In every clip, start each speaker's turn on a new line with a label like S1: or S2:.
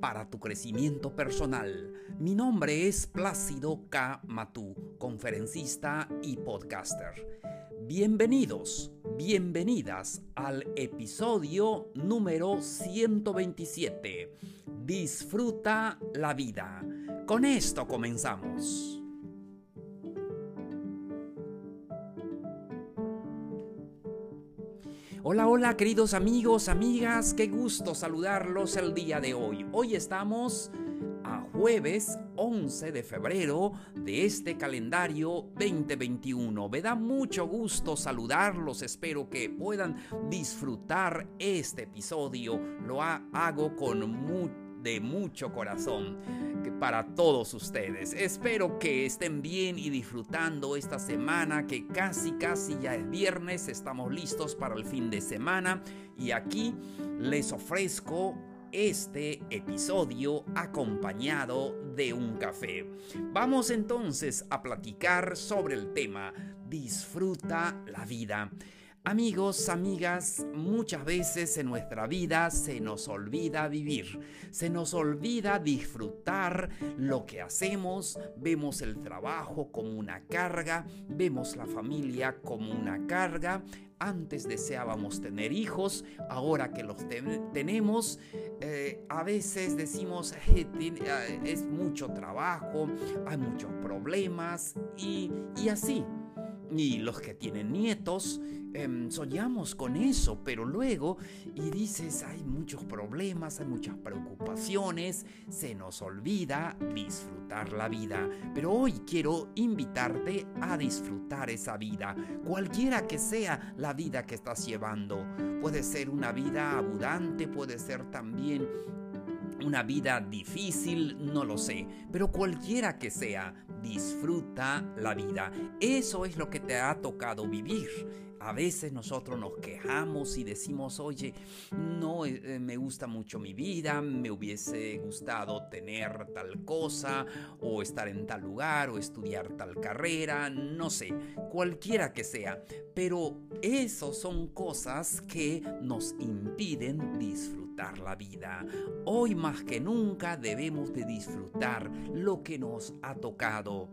S1: para tu crecimiento personal. Mi nombre es Plácido K. Matú, conferencista y podcaster. Bienvenidos, bienvenidas al episodio número 127. Disfruta la vida. Con esto comenzamos. Hola, hola queridos amigos, amigas, qué gusto saludarlos el día de hoy. Hoy estamos a jueves 11 de febrero de este calendario 2021. Me da mucho gusto saludarlos, espero que puedan disfrutar este episodio. Lo hago con mucho de mucho corazón para todos ustedes. Espero que estén bien y disfrutando esta semana que casi casi ya es viernes. Estamos listos para el fin de semana y aquí les ofrezco este episodio acompañado de un café. Vamos entonces a platicar sobre el tema Disfruta la vida. Amigos, amigas, muchas veces en nuestra vida se nos olvida vivir, se nos olvida disfrutar lo que hacemos, vemos el trabajo como una carga, vemos la familia como una carga, antes deseábamos tener hijos, ahora que los tenemos, eh, a veces decimos eh, es mucho trabajo, hay muchos problemas y, y así. Y los que tienen nietos, em, soñamos con eso, pero luego, y dices, hay muchos problemas, hay muchas preocupaciones, se nos olvida disfrutar la vida. Pero hoy quiero invitarte a disfrutar esa vida, cualquiera que sea la vida que estás llevando. Puede ser una vida abundante, puede ser también una vida difícil, no lo sé, pero cualquiera que sea, disfruta la vida. Eso es lo que te ha tocado vivir. A veces nosotros nos quejamos y decimos, oye, no eh, eh, me gusta mucho mi vida, me hubiese gustado tener tal cosa, o estar en tal lugar, o estudiar tal carrera, no sé, cualquiera que sea. Pero eso son cosas que nos impiden disfrutar la vida. Hoy más que nunca debemos de disfrutar lo que nos ha tocado.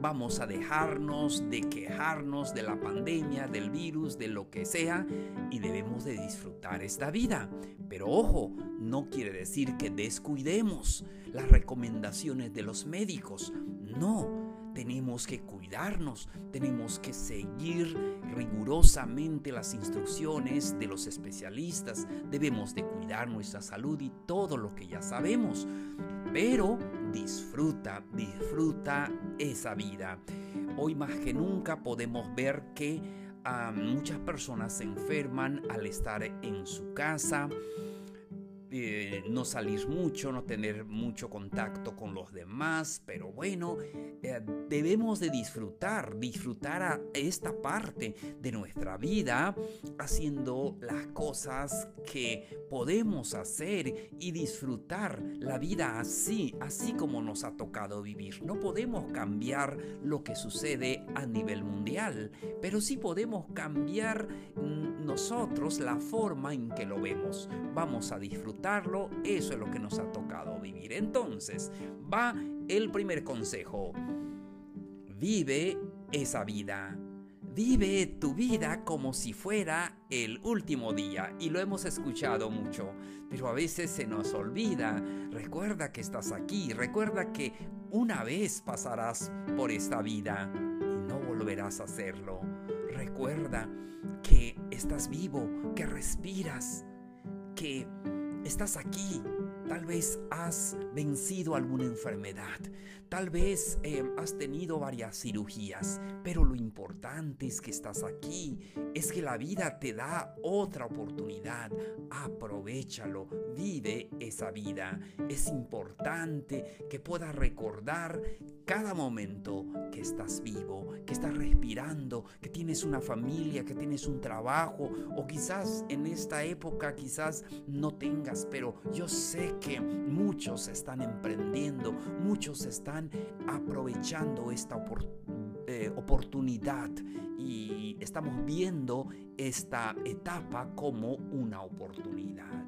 S1: Vamos a dejarnos de quejarnos de la pandemia, del virus, de lo que sea, y debemos de disfrutar esta vida. Pero ojo, no quiere decir que descuidemos las recomendaciones de los médicos. No, tenemos que cuidarnos, tenemos que seguir rigurosamente las instrucciones de los especialistas, debemos de cuidar nuestra salud y todo lo que ya sabemos. Pero disfruta, disfruta esa vida. Hoy más que nunca podemos ver que ah, muchas personas se enferman al estar en su casa, eh, no salir mucho, no tener mucho contacto con los demás, pero bueno, eh, debemos de disfrutar, disfrutar a esta parte de nuestra vida haciendo las cosas que podemos hacer y disfrutar la vida así, así como nos ha tocado vivir. No podemos cambiar lo que sucede a nivel mundial, pero sí podemos cambiar mm, nosotros la forma en que lo vemos. Vamos a disfrutar eso es lo que nos ha tocado vivir. Entonces, va el primer consejo. Vive esa vida. Vive tu vida como si fuera el último día. Y lo hemos escuchado mucho, pero a veces se nos olvida. Recuerda que estás aquí. Recuerda que una vez pasarás por esta vida y no volverás a hacerlo. Recuerda que estás vivo, que respiras, que estás aquí Tal vez has vencido alguna enfermedad. Tal vez eh, has tenido varias cirugías. Pero lo importante es que estás aquí. Es que la vida te da otra oportunidad. Aprovechalo. Vive esa vida. Es importante que puedas recordar cada momento que estás vivo, que estás respirando, que tienes una familia, que tienes un trabajo o quizás en esta época quizás no tengas, pero yo sé que muchos están emprendiendo, muchos están aprovechando esta eh, oportunidad y estamos viendo esta etapa como una oportunidad.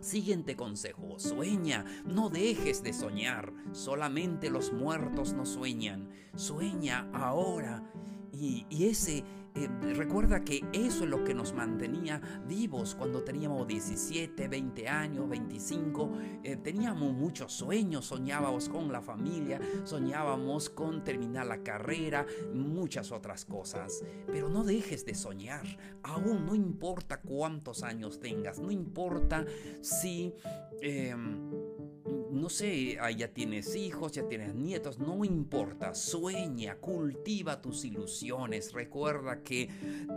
S1: Siguiente consejo, sueña, no dejes de soñar, solamente los muertos no sueñan, sueña ahora. Y, y ese eh, recuerda que eso es lo que nos mantenía vivos cuando teníamos 17, 20 años, 25. Eh, teníamos muchos sueños, soñábamos con la familia, soñábamos con terminar la carrera, muchas otras cosas. Pero no dejes de soñar, aún no importa cuántos años tengas, no importa si... Em, no sé, ah, ya tienes hijos, ya tienes nietos, no importa, sueña, cultiva tus ilusiones, recuerda que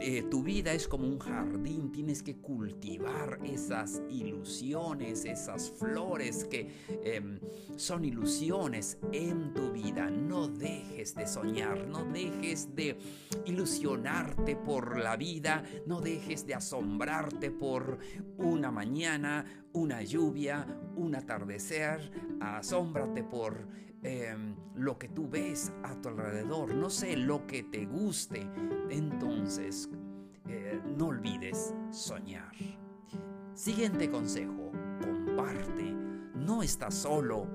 S1: eh, tu vida es como un jardín, tienes que cultivar esas ilusiones, esas flores que em, son ilusiones en tu vida, no dejes de soñar, no dejes de ilusionarte por la vida, no dejes de asombrarte por una mañana, una lluvia, un atardecer, asómbrate por em, lo que tú ves a tu alrededor, no sé, lo que te guste. Entonces, eh, no olvides soñar. Siguiente consejo, comparte, no estás solo,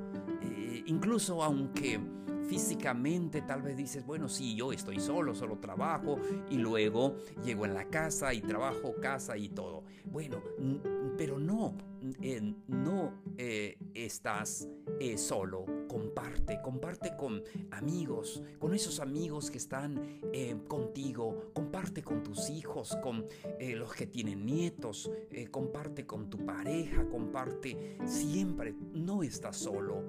S1: eh, incluso aunque físicamente tal vez dices, bueno, sí, yo estoy solo, solo trabajo y luego llego en la casa y trabajo, casa y todo. Bueno, pero no, eh, no eh, estás eh, solo, comparte, comparte con amigos, con esos amigos que están contigo, comparte con tus hijos, con los que tienen nietos, comparte con tu pareja, comparte siempre, no estás solo.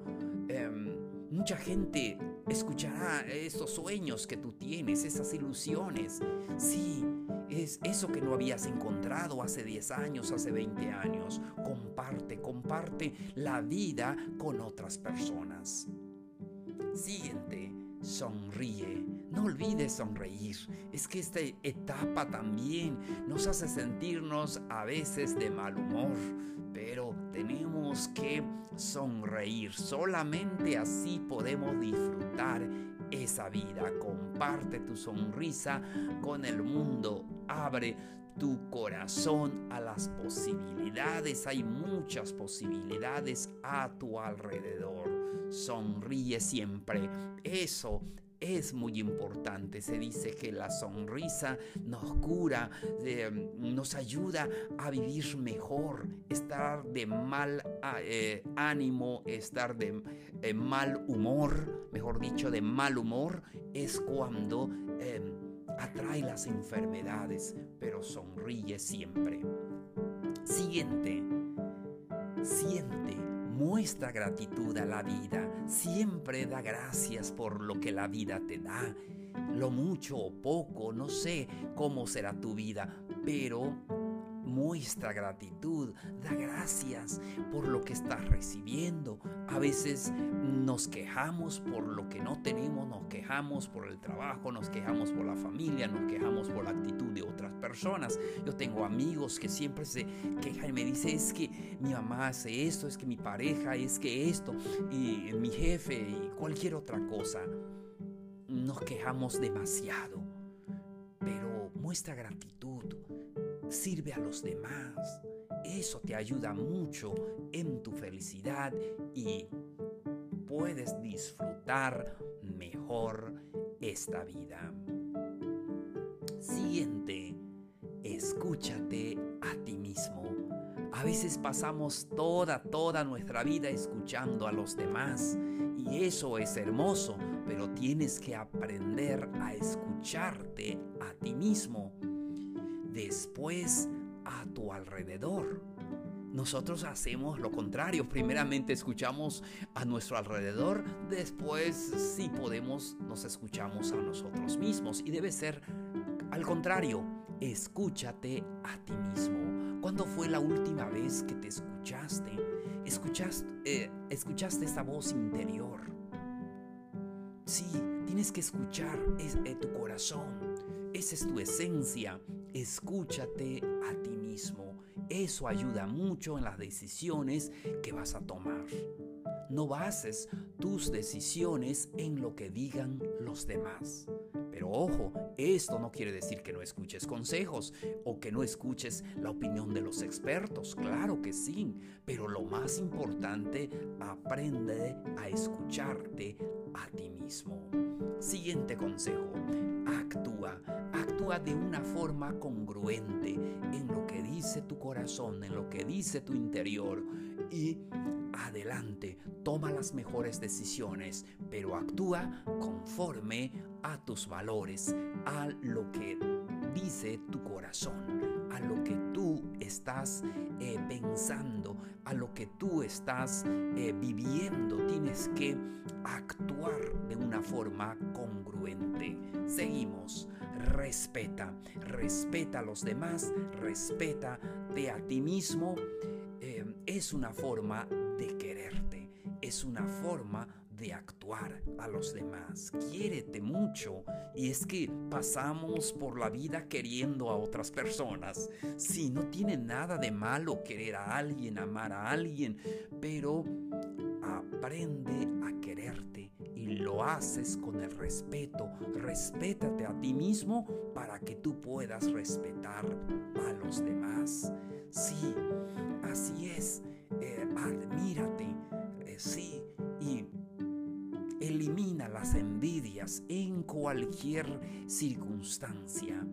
S1: Mucha gente escuchará esos sueños que tú tienes, esas ilusiones. Sí, es eso que no habías encontrado hace 10 años, hace 20 años. Comparte, comparte la vida con otras personas. Siguiente, sonríe. No olvides sonreír. Es que esta etapa también nos hace sentirnos a veces de mal humor, pero tenemos que sonreír. Solamente así podemos disfrutar esa vida. Comparte tu sonrisa con el mundo. Abre tu corazón a las posibilidades. Hay muchas posibilidades a tu alrededor. Sonríe siempre. Eso es muy importante. Se dice que la sonrisa nos cura, nos ayuda a vivir mejor, estar de mal eh, ánimo, estar de eh, mal humor, mejor dicho, de mal humor, es cuando em, atrae las enfermedades, pero sonríe siempre. Siguiente, siente Muestra gratitud a la vida. Siempre da gracias por lo que la vida te da. Lo mucho o poco, no sé cómo será tu vida, pero muestra gratitud, da gracias por lo que estás recibiendo. A veces nos quejamos por lo que no tenemos, nos quejamos por el trabajo, nos quejamos por la familia, nos quejamos por la actitud de otras personas. Yo tengo amigos que siempre se quejan y me dicen, es que mi mamá hace esto, es que mi pareja, es que esto, y mi jefe, y cualquier otra cosa. Nos quejamos demasiado, pero muestra gratitud sirve a los demás. Eso te ayuda mucho en tu felicidad y puedes disfrutar mejor esta vida. Siguiente, escúchate a ti mismo. A veces pasamos toda, toda nuestra vida escuchando a los demás y eso es hermoso, pero tienes que aprender a escucharte a ti mismo después a tu alrededor. nosotros hacemos lo contrario. Primeramente escuchamos a nuestro alrededor, después si podemos nos escuchamos a nosotros mismos. Y debe ser al contrario, escúchate a ti mismo. ¿Cuándo fue la última vez que te escuchaste? Escuchaste, eh, escuchaste esa voz interior. Sí, tienes que escuchar es, eh, tu corazón. Esa es tu esencia. Escúchate a ti mismo. Eso ayuda mucho en las decisiones que vas a tomar. No bases tus decisiones en lo que digan los demás. Pero ojo, esto no quiere decir que no escuches consejos o que no escuches la opinión de los expertos. Claro que sí, pero lo más importante, aprende a escucharte a ti mismo. Siguiente consejo, actúa. Actúa de una forma congruente en lo que dice tu corazón, en lo que dice tu interior y adelante, toma las mejores decisiones, pero actúa conforme a tus valores, a lo que dice tu corazón, a lo que tú estás eh, pensando, a lo que tú estás eh, viviendo. Tienes que actuar de una forma congruente. Seguimos. Respeta, respeta a los demás, respeta de a ti mismo. Eh, es una forma de quererte, es una forma de actuar a los demás. Quiérete mucho. Y es que pasamos por la vida queriendo a otras personas. Sí, no tiene nada de malo querer a alguien, amar a alguien, pero aprende a quererte y lo haces con el respeto. Respétate a ti mismo para que tú puedas respetar a los demás. Sí, así es. Eh, admírate. Eh, sí, y elimina las envidias en cualquier circunstancia.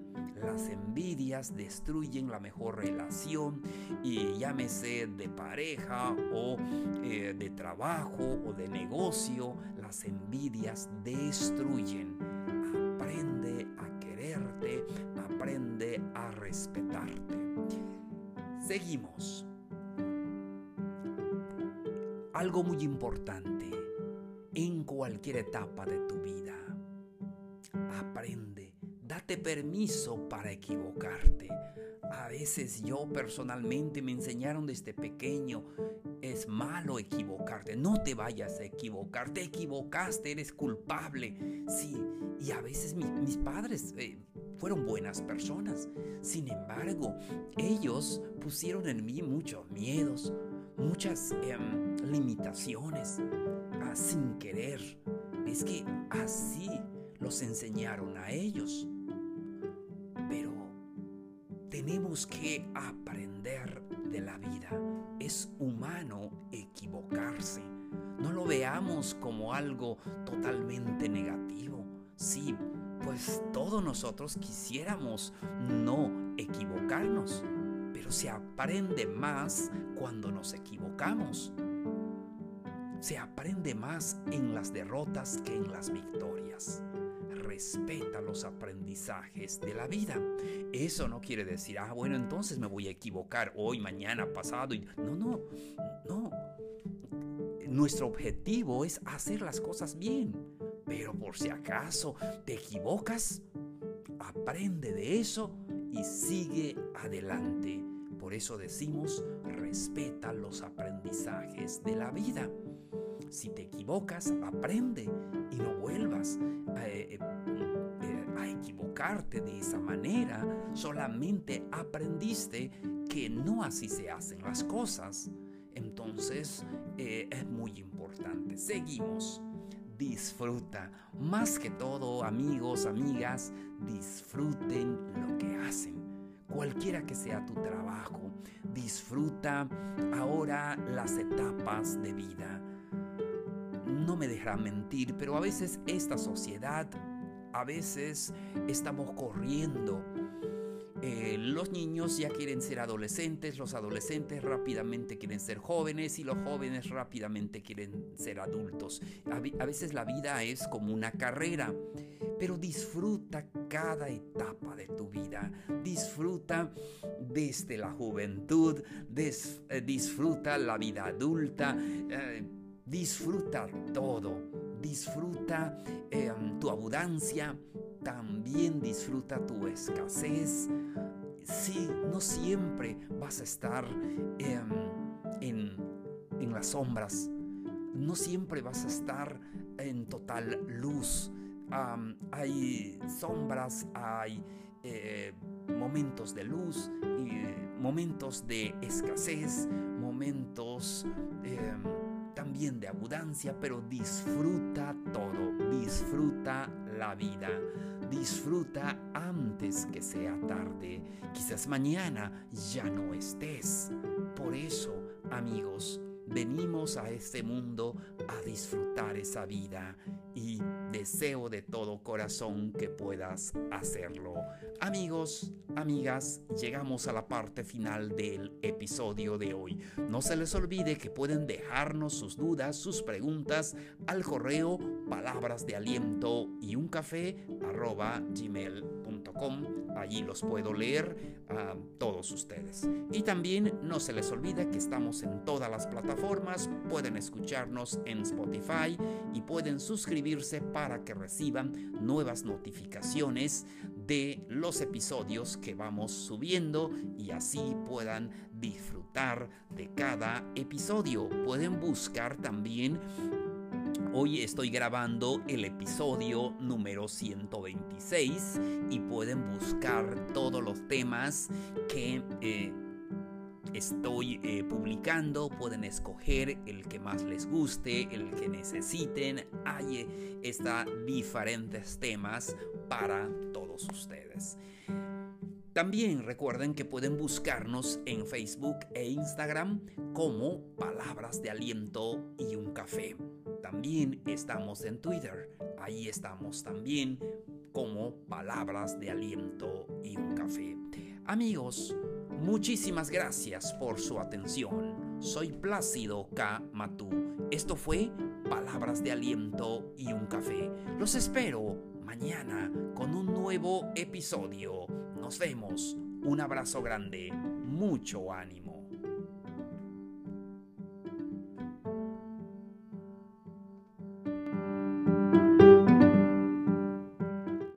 S1: Las envidias destruyen la mejor relación y llámese de pareja o eh, de trabajo o de negocio, las envidias destruyen. Aprende a quererte, aprende a respetarte. Seguimos. Algo muy importante en cualquier etapa de tu vida. Date permiso para equivocarte. A veces yo personalmente me enseñaron desde pequeño, es malo equivocarte, no te vayas a equivocar, te equivocaste, eres culpable. Sí, y a veces mis padres eh, fueron buenas personas. Sin embargo, ellos pusieron en mí muchos miedos, muchas em, limitaciones sin querer. Es que así los enseñaron a ellos. Tenemos que aprender de la vida. Es humano equivocarse. No lo veamos como algo totalmente negativo. Sí, pues todos nosotros quisiéramos no equivocarnos, pero se aprende más cuando nos equivocamos se aprende más en las derrotas que en las victorias. Respeta los aprendizajes de la vida. Eso no quiere decir, ah, bueno, entonces me voy a equivocar hoy, mañana, pasado. No, no, no. Nuestro objetivo es hacer las cosas bien. Pero por si acaso te equivocas, aprende de eso y sigue adelante. Por eso decimos, respeta los aprendizajes de la vida. Si te equivocas, aprende y no vuelvas eh, eh, a, equivocarte de esa manera. Solamente aprendiste que no así se hacen las cosas. Entonces eh, es muy importante. Seguimos. Disfruta. Más que todo, amigos, amigas, disfruten lo que hacen. Cualquiera que sea tu trabajo, disfruta ahora las etapas de vida no me dejarán mentir, pero a veces esta sociedad, a veces estamos corriendo eh, los niños ya quieren ser adolescentes, los adolescentes rápidamente quieren ser jóvenes y los jóvenes rápidamente quieren ser adultos. A, veces la vida es como una carrera, pero disfruta cada etapa de tu vida. Disfruta desde la juventud, eh, disfruta la vida adulta, eh, disfruta todo. Disfruta em, tu abundancia, también disfruta tu escasez. Sí, no siempre vas a estar em, en, en las sombras, no siempre vas a estar en total luz. hay sombras, hay eh, momentos de luz, y, momentos de escasez, momentos em, también de abundancia, pero disfruta todo, disfruta la vida. Disfruta antes que sea tarde. Quizás mañana ya no estés. Por eso, amigos, venimos a este mundo a disfrutar esa vida y deseo de todo corazón que puedas hacerlo. Amigos, amigas, llegamos a la parte final del episodio de hoy. No se les olvide que pueden dejarnos sus dudas, sus preguntas al correo palabras de aliento y un café arroba Allí los puedo leer a todos ustedes. Y también no se les olvide que estamos en todas las plataformas. Pueden escucharnos en Spotify y pueden suscribirse para que reciban nuevas notificaciones de los episodios que vamos subiendo y así puedan disfrutar de cada episodio. Pueden buscar también Hoy estoy grabando el episodio número 126 y pueden buscar todos los temas que eh, estoy eh, publicando. Pueden escoger el que más les guste, el que necesiten. Hay eh, está diferentes temas para todos ustedes. También recuerden que pueden buscarnos en Facebook e Instagram como Palabras de Aliento y un Café. También estamos en Twitter. Ahí estamos también como Palabras de Aliento y un Café. Amigos, muchísimas gracias por su atención. Soy Plácido K. Matú. Esto fue Palabras de Aliento y un Café. Los espero mañana con un nuevo episodio. Nos vemos. Un abrazo grande. Mucho ánimo.